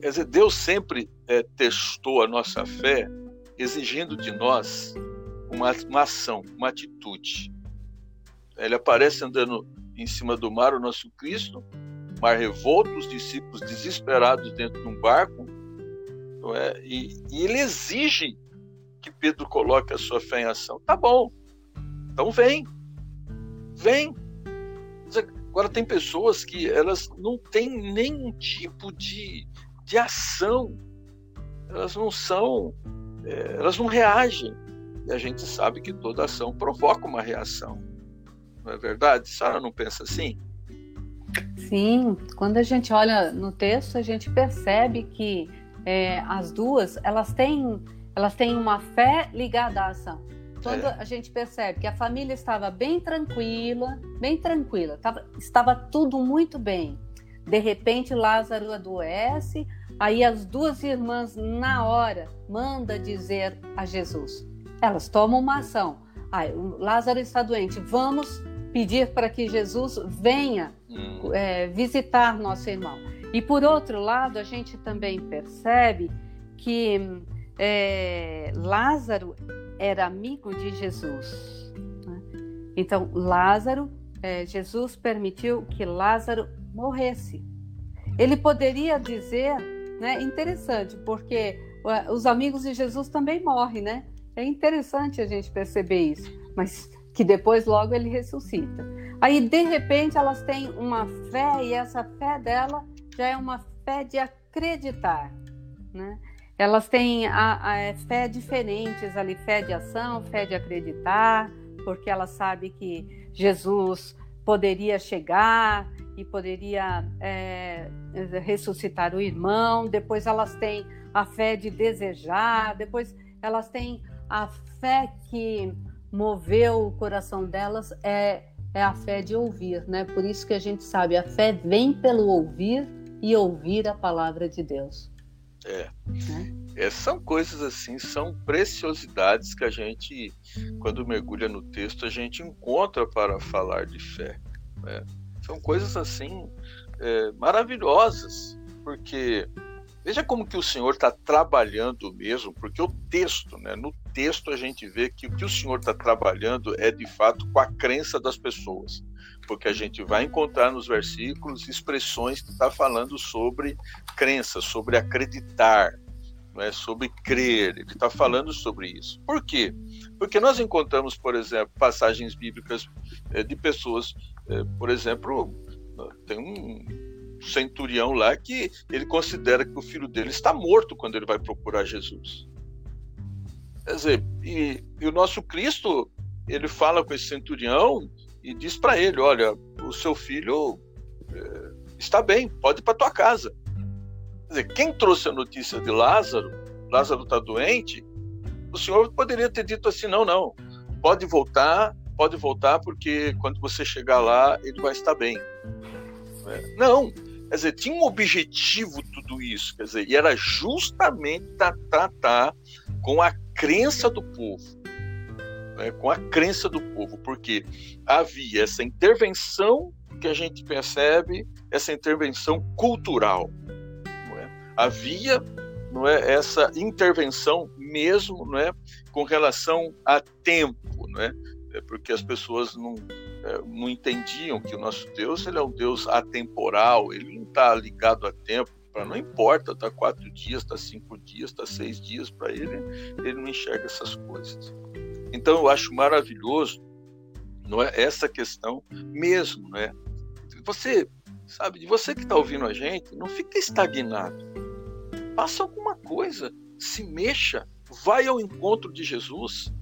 Quer dizer, Deus sempre é, testou a nossa fé, exigindo de nós uma, uma ação, uma atitude. Ele aparece andando em cima do mar, o nosso Cristo, mar revolto, os discípulos desesperados dentro de um barco, é? e, e ele exige que Pedro coloque a sua fé em ação. Tá bom, então vem, vem. Agora tem pessoas que elas não têm nenhum tipo de, de ação. Elas não são, é, elas não reagem. E a gente sabe que toda ação provoca uma reação. Não é verdade? Sara não pensa assim? Sim, quando a gente olha no texto, a gente percebe que é, as duas elas têm, elas têm uma fé ligada à ação. Quando é. a gente percebe que a família estava bem tranquila, bem tranquila, tava, estava tudo muito bem. De repente Lázaro adoece, Aí as duas irmãs, na hora, manda dizer a Jesus. Elas tomam uma ação. Aí, Lázaro está doente, vamos pedir para que Jesus venha hum. é, visitar nosso irmão. E por outro lado, a gente também percebe que é, Lázaro era amigo de Jesus. Né? Então, Lázaro, é, Jesus permitiu que Lázaro morresse. Ele poderia dizer né? Interessante, porque os amigos de Jesus também morrem, né? É interessante a gente perceber isso, mas que depois logo ele ressuscita. Aí de repente elas têm uma fé e essa fé dela já é uma fé de acreditar, né? Elas têm a, a é, fé diferentes ali, fé de ação, fé de acreditar, porque ela sabe que Jesus poderia chegar e poderia é, ressuscitar o irmão. Depois elas têm a fé de desejar. Depois elas têm a fé que moveu o coração delas é, é a fé de ouvir, né? Por isso que a gente sabe, a fé vem pelo ouvir e ouvir a palavra de Deus. É. Né? é. São coisas assim, são preciosidades que a gente, quando mergulha no texto, a gente encontra para falar de fé. Né? São coisas assim é, maravilhosas, porque veja como que o Senhor está trabalhando mesmo, porque o texto, né, no texto a gente vê que o que o Senhor está trabalhando é de fato com a crença das pessoas, porque a gente vai encontrar nos versículos expressões que está falando sobre crença, sobre acreditar, é sobre crer, ele está falando sobre isso. Por quê? Porque nós encontramos, por exemplo, passagens bíblicas é, de pessoas, por exemplo, tem um centurião lá que ele considera que o filho dele está morto quando ele vai procurar Jesus. Quer dizer, e, e o nosso Cristo, ele fala com esse centurião e diz para ele: Olha, o seu filho é, está bem, pode ir para tua casa. Quer dizer, quem trouxe a notícia de Lázaro, Lázaro está doente, o senhor poderia ter dito assim: não, não, pode voltar, pode voltar, porque quando você chegar lá, ele vai estar bem. É, não, quer dizer, tinha um objetivo tudo isso, quer dizer, e era justamente tratar com a crença do povo, né, com a crença do povo, porque havia essa intervenção que a gente percebe essa intervenção cultural. É? Havia não é, essa intervenção mesmo não é, com relação a tempo, não é? É porque as pessoas não, é, não entendiam que o nosso Deus ele é um Deus atemporal, ele não está ligado a tempo, não importa, está quatro dias, está cinco dias, está seis dias, para ele, ele não enxerga essas coisas. Então eu acho maravilhoso não é essa questão mesmo, né? Você sabe, de você que está ouvindo a gente, não fica estagnado. Faça alguma coisa, se mexa, vai ao encontro de Jesus.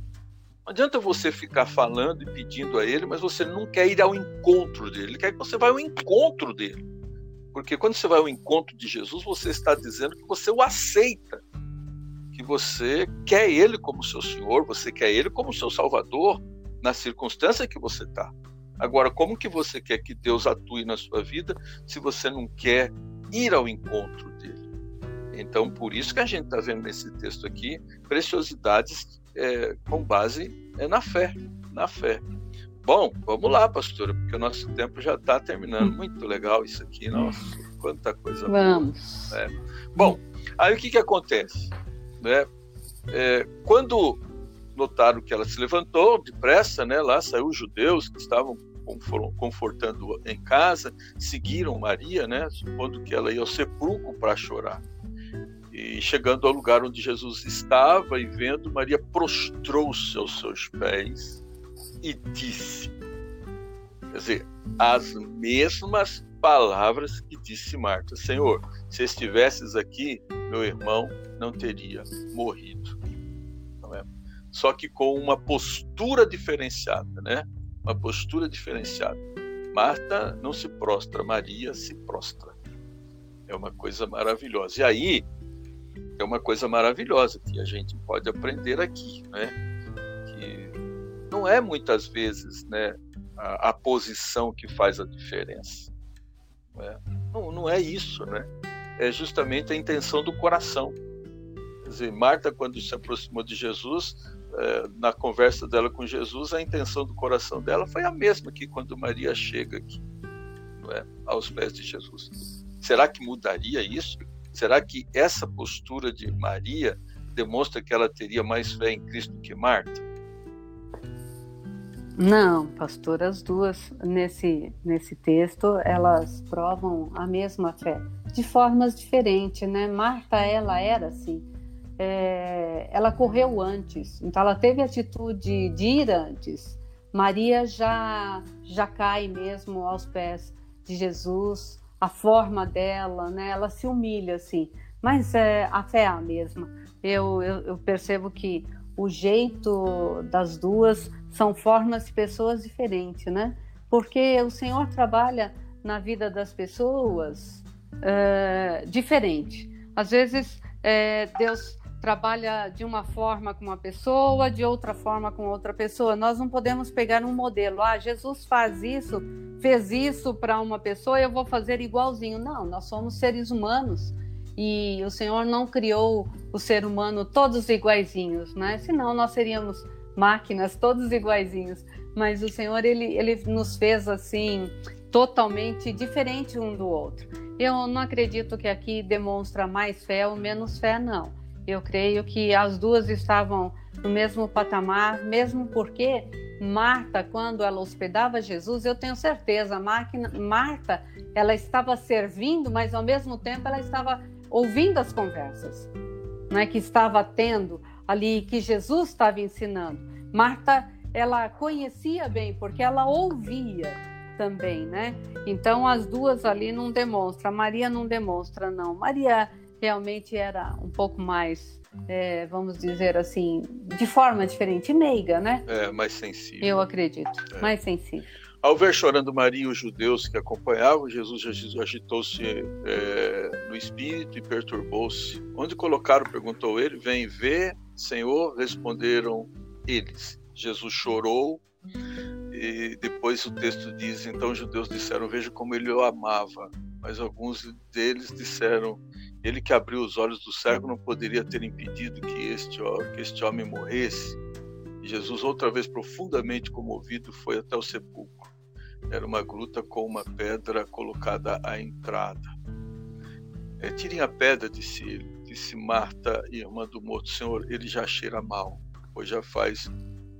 Não adianta você ficar falando e pedindo a ele, mas você não quer ir ao encontro dele. Ele quer que você vá ao encontro dele. Porque quando você vai ao encontro de Jesus, você está dizendo que você o aceita. Que você quer ele como seu Senhor, você quer ele como seu Salvador na circunstância que você está. Agora, como que você quer que Deus atue na sua vida se você não quer ir ao encontro dele? Então, por isso que a gente está vendo nesse texto aqui preciosidades é, com base é, na fé, na fé. Bom, vamos lá, pastora, porque o nosso tempo já está terminando. Muito legal isso aqui, nossa, quanta coisa vamos. boa. Né? Bom, aí o que, que acontece? Né? É, quando notaram que ela se levantou depressa, né? Lá saiu os judeus que estavam confortando em casa, seguiram Maria, né? Supondo que ela ia ao sepulcro para chorar. E chegando ao lugar onde Jesus estava e vendo, Maria prostrou-se aos seus pés e disse: Quer dizer, as mesmas palavras que disse Marta: Senhor, se estivesses aqui, meu irmão não teria morrido só que com uma postura diferenciada, né? Uma postura diferenciada. Marta não se prostra, Maria se prostra. É uma coisa maravilhosa. E aí é uma coisa maravilhosa que a gente pode aprender aqui, né? Que não é muitas vezes, né, a, a posição que faz a diferença. Não é, não, não é isso, né? É justamente a intenção do coração. Quer dizer, Marta, quando se aproximou de Jesus, é, na conversa dela com Jesus, a intenção do coração dela foi a mesma que quando Maria chega aqui, é? aos pés de Jesus. Será que mudaria isso? Será que essa postura de Maria demonstra que ela teria mais fé em Cristo que Marta? Não, pastor, as duas nesse, nesse texto elas provam a mesma fé, de formas diferentes, né? Marta, ela era assim, é, ela correu antes, então ela teve atitude de ir antes. Maria já já cai mesmo aos pés de Jesus, a forma dela, né? Ela se humilha assim, mas é, a fé é a mesma. Eu, eu, eu percebo que o jeito das duas são formas de pessoas diferentes, né? Porque o Senhor trabalha na vida das pessoas é, diferente. Às vezes é, Deus trabalha de uma forma com uma pessoa, de outra forma com outra pessoa. Nós não podemos pegar um modelo. Ah, Jesus faz isso, fez isso para uma pessoa, eu vou fazer igualzinho. Não, nós somos seres humanos e o Senhor não criou o ser humano todos iguaizinhos, né? Senão nós seríamos máquinas todos iguaizinhos. Mas o Senhor ele, ele nos fez assim totalmente diferente um do outro. Eu não acredito que aqui demonstra mais fé ou menos fé, não. Eu creio que as duas estavam no mesmo patamar, mesmo porque Marta, quando ela hospedava Jesus, eu tenho certeza, Marta, ela estava servindo, mas ao mesmo tempo ela estava ouvindo as conversas, é que estava tendo ali, que Jesus estava ensinando. Marta, ela conhecia bem, porque ela ouvia também, né? Então as duas ali não demonstram, Maria não demonstra, não. Maria realmente era um pouco mais, é, vamos dizer assim, de forma diferente, meiga, né? É, mais sensível. Eu acredito, é. mais sensível. Ao ver chorando Maria e os judeus que acompanhavam, Jesus agitou-se é, no espírito e perturbou-se. Onde colocaram? perguntou ele. Vem ver, Senhor, responderam eles. Jesus chorou e depois o texto diz: então os judeus disseram, veja como ele o amava. Mas alguns deles disseram, ele que abriu os olhos do cego não poderia ter impedido que este, que este homem morresse. Jesus, outra vez profundamente comovido, foi até o sepulcro. era uma gruta com uma pedra colocada à entrada. É, tirem a pedra, disse ele. Disse Marta, irmã do morto. Senhor, ele já cheira mal, pois já faz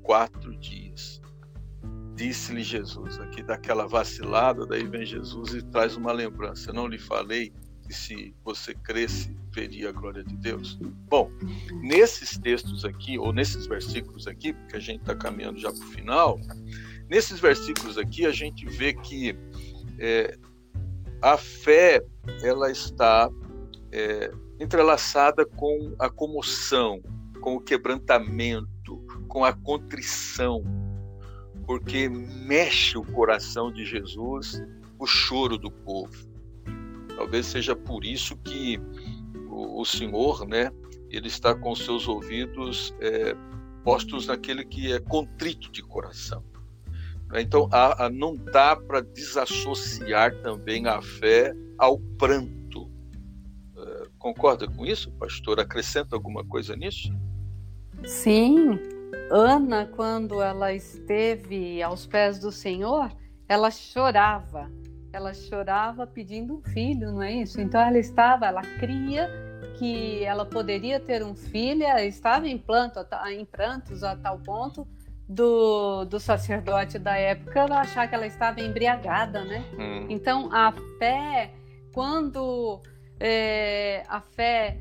quatro dias. Disse-lhe Jesus, aqui daquela vacilada, daí vem Jesus e traz uma lembrança. não lhe falei que se você cresce, veria a glória de Deus? Bom, nesses textos aqui, ou nesses versículos aqui, porque a gente está caminhando já para o final, nesses versículos aqui a gente vê que é, a fé ela está é, entrelaçada com a comoção, com o quebrantamento, com a contrição, porque mexe o coração de Jesus o choro do povo. Talvez seja por isso que o, o Senhor, né, ele está com seus ouvidos é, postos naquele que é contrito de coração. Então, a, a não dá para desassociar também a fé ao pranto. É, concorda com isso, pastor? Acrescenta alguma coisa nisso? Sim. Ana, quando ela esteve aos pés do Senhor, ela chorava ela chorava pedindo um filho, não é isso? Então ela estava, ela cria que ela poderia ter um filho, ela estava em, planto, em prantos a tal ponto do, do sacerdote da época achar que ela estava embriagada, né? Hum. Então a fé, quando é, a fé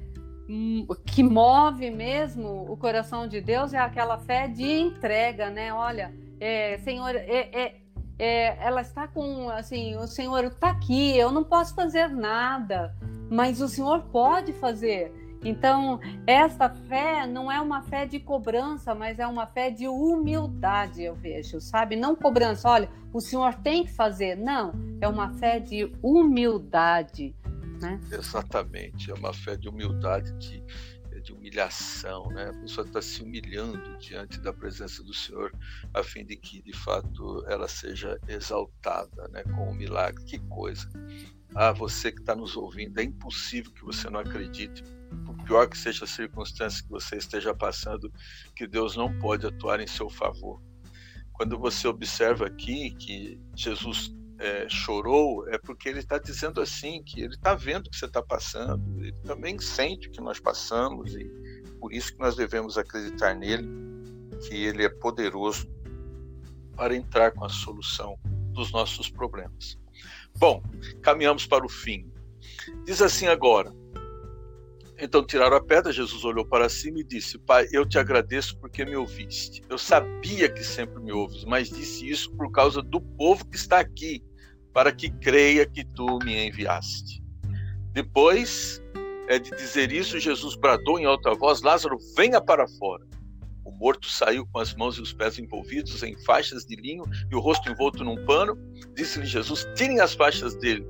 hum, que move mesmo o coração de Deus é aquela fé de entrega, né? Olha, é, Senhor, é, é ela está com assim, o Senhor está aqui, eu não posso fazer nada, mas o Senhor pode fazer. Então, esta fé não é uma fé de cobrança, mas é uma fé de humildade, eu vejo, sabe? Não cobrança, olha, o Senhor tem que fazer. Não, é uma fé de humildade. Né? Exatamente, é uma fé de humildade, de de humilhação, né? A pessoa está se humilhando diante da presença do Senhor, a fim de que, de fato, ela seja exaltada, né? Com o um milagre. Que coisa! Ah, você que está nos ouvindo, é impossível que você não acredite, por pior que seja a circunstância que você esteja passando, que Deus não pode atuar em seu favor. Quando você observa aqui que Jesus é, chorou é porque ele está dizendo assim que ele está vendo o que você está passando, ele também sente o que nós passamos e por isso que nós devemos acreditar nele, que ele é poderoso para entrar com a solução dos nossos problemas. Bom, caminhamos para o fim. Diz assim agora: então tiraram a pedra, Jesus olhou para cima e disse: Pai, eu te agradeço porque me ouviste. Eu sabia que sempre me ouves, mas disse isso por causa do povo que está aqui, para que creia que tu me enviaste. Depois é, de dizer isso, Jesus bradou em alta voz: Lázaro, venha para fora. O morto saiu com as mãos e os pés envolvidos em faixas de linho e o rosto envolto num pano. Disse-lhe Jesus: Tirem as faixas dele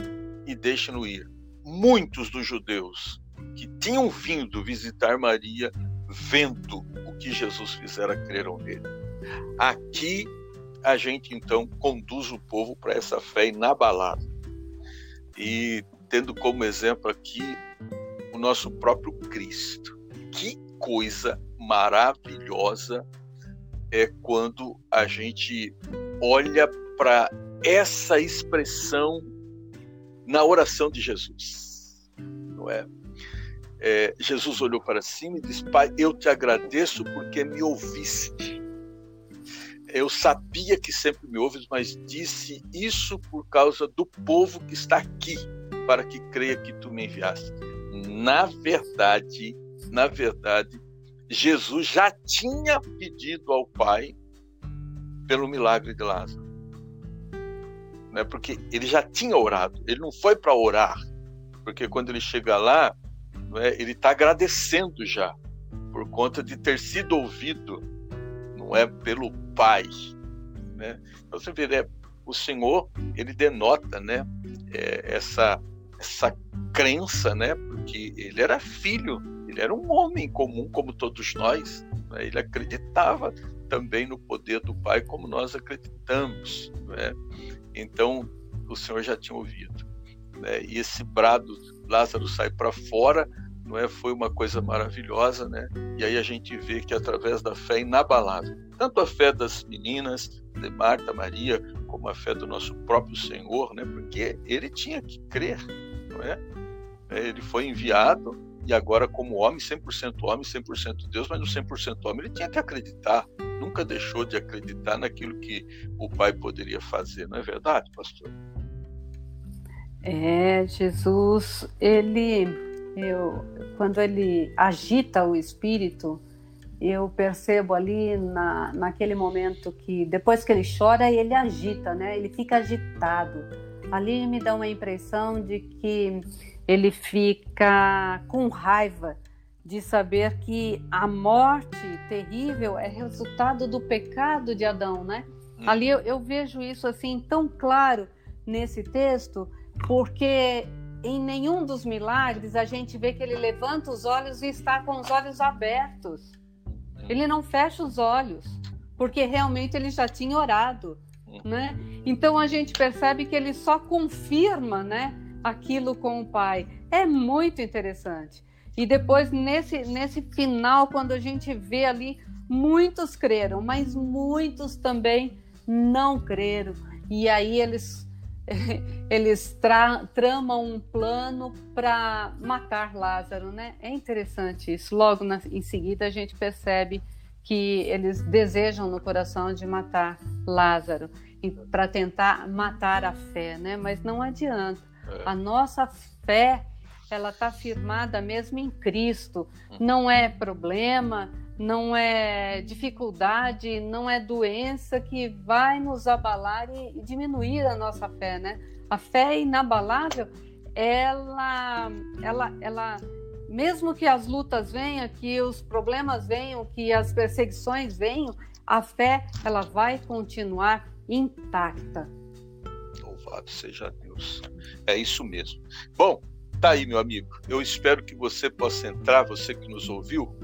e deixem-no ir. Muitos dos judeus que tinham vindo visitar Maria, vendo o que Jesus fizera, creram nele. Aqui a gente então conduz o povo para essa fé inabalável. E tendo como exemplo aqui o nosso próprio Cristo. Que coisa maravilhosa é quando a gente olha para essa expressão na oração de Jesus, não é? É? Jesus olhou para cima e disse: Pai, eu te agradeço porque me ouviste. Eu sabia que sempre me ouves, mas disse isso por causa do povo que está aqui, para que creia que tu me enviaste. Na verdade, na verdade, Jesus já tinha pedido ao Pai pelo milagre de Lázaro. Né? Porque ele já tinha orado, ele não foi para orar, porque quando ele chega lá, né, ele está agradecendo já, por conta de ter sido ouvido, não é pelo Pai. Né? Então você vê, né, o Senhor, ele denota né, é, essa, essa crença, né, porque ele era filho, ele era um homem comum como todos nós, né? ele acreditava também no poder do Pai como nós acreditamos. Né? Então, o Senhor já tinha ouvido. Né? E esse brado, Lázaro sai para fora, não é? Foi uma coisa maravilhosa, né? E aí a gente vê que através da fé inabalável, tanto a fé das meninas, de Marta, Maria, como a fé do nosso próprio Senhor, né? Porque ele tinha que crer, não é? é ele foi enviado e agora como homem, 100% homem, 100% Deus, mas no 100% homem ele tinha que acreditar, nunca deixou de acreditar naquilo que o Pai poderia fazer, não é verdade, pastor? É, Jesus, ele, eu, quando ele agita o espírito, eu percebo ali na, naquele momento que depois que ele chora, ele agita, né? Ele fica agitado. Ali me dá uma impressão de que ele fica com raiva de saber que a morte terrível é resultado do pecado de Adão, né? Hum. Ali eu, eu vejo isso assim tão claro nesse texto porque em nenhum dos milagres a gente vê que ele levanta os olhos e está com os olhos abertos. Ele não fecha os olhos, porque realmente ele já tinha orado, né? Então a gente percebe que ele só confirma, né, aquilo com o Pai. É muito interessante. E depois nesse nesse final, quando a gente vê ali muitos creram, mas muitos também não creram. E aí eles eles tra tramam um plano para matar Lázaro, né? É interessante isso. Logo na, em seguida a gente percebe que eles desejam no coração de matar Lázaro para tentar matar a fé, né? Mas não adianta. É. A nossa fé ela está firmada mesmo em Cristo. Não é problema, não é dificuldade, não é doença que vai nos abalar e diminuir a nossa fé, né? A fé inabalável, ela, ela, ela, mesmo que as lutas venham, que os problemas venham, que as perseguições venham, a fé, ela vai continuar intacta. Louvado seja Deus. É isso mesmo. Bom, tá aí, meu amigo. Eu espero que você possa entrar, você que nos ouviu,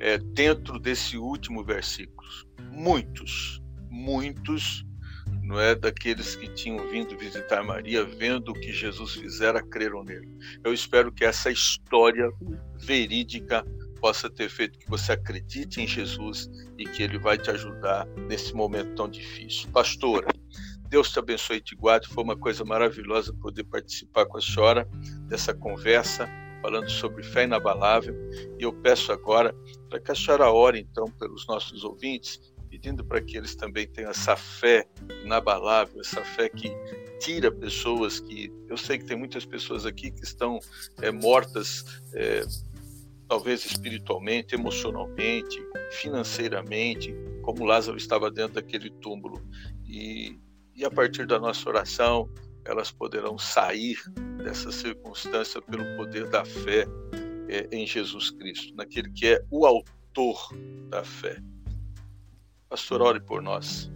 é, dentro desse último versículo. Muitos, muitos, não é daqueles que tinham vindo visitar Maria, vendo o que Jesus fizera, creram nele. Eu espero que essa história verídica possa ter feito que você acredite em Jesus e que ele vai te ajudar nesse momento tão difícil. Pastora, Deus te abençoe e te guarde. Foi uma coisa maravilhosa poder participar com a senhora dessa conversa falando sobre fé inabalável. E eu peço agora para que a senhora ore, então, pelos nossos ouvintes, pedindo para que eles também tenham essa fé inabalável, essa fé que tira pessoas que. Eu sei que tem muitas pessoas aqui que estão é, mortas. É, talvez espiritualmente, emocionalmente, financeiramente, como Lázaro estava dentro daquele túmulo. E, e a partir da nossa oração, elas poderão sair dessa circunstância pelo poder da fé é, em Jesus Cristo, naquele que é o autor da fé. Pastor, ore por nós.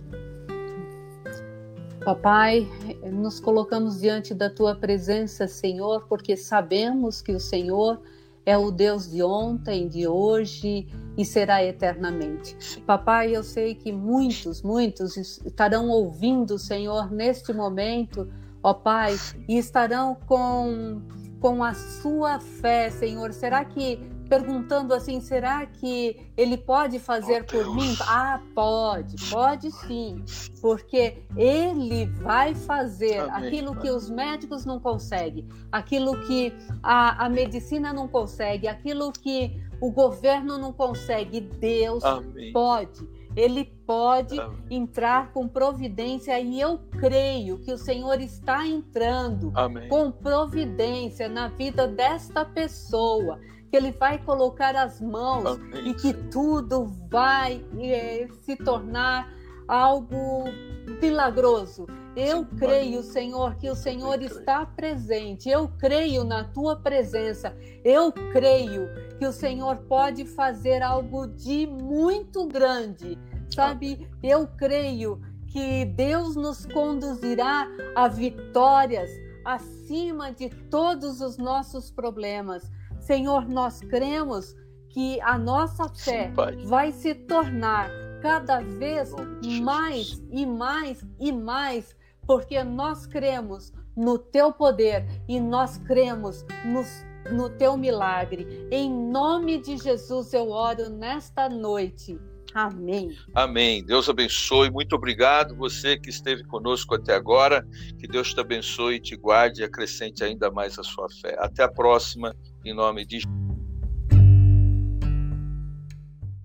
Papai, nos colocamos diante da tua presença, Senhor, porque sabemos que o Senhor é o Deus de ontem, de hoje e será eternamente. Papai, eu sei que muitos, muitos estarão ouvindo, Senhor, neste momento ó Pai, e estarão com, com a sua fé, Senhor. Será que, perguntando assim, será que Ele pode fazer oh, por mim? Ah, pode, pode sim, porque Ele vai fazer Amém, aquilo pai. que os médicos não conseguem, aquilo que a, a medicina não consegue, aquilo que o governo não consegue, Deus Amém. pode ele pode Amém. entrar com providência e eu creio que o Senhor está entrando Amém. com providência na vida desta pessoa, que Ele vai colocar as mãos Amém, e que Senhor. tudo vai é, se tornar algo milagroso. Eu creio. Senhor, que o Senhor está presente. Eu creio na tua presença. Eu creio que o Senhor pode fazer algo de muito grande. Sabe, eu creio que Deus nos conduzirá a vitórias acima de todos os nossos problemas. Senhor, nós cremos que a nossa fé Sim, vai se tornar cada vez mais e mais e mais, porque nós cremos no teu poder e nós cremos nos no teu milagre. Em nome de Jesus eu oro nesta noite. Amém. Amém. Deus abençoe. Muito obrigado você que esteve conosco até agora. Que Deus te abençoe, te guarde e acrescente ainda mais a sua fé. Até a próxima, em nome de Jesus.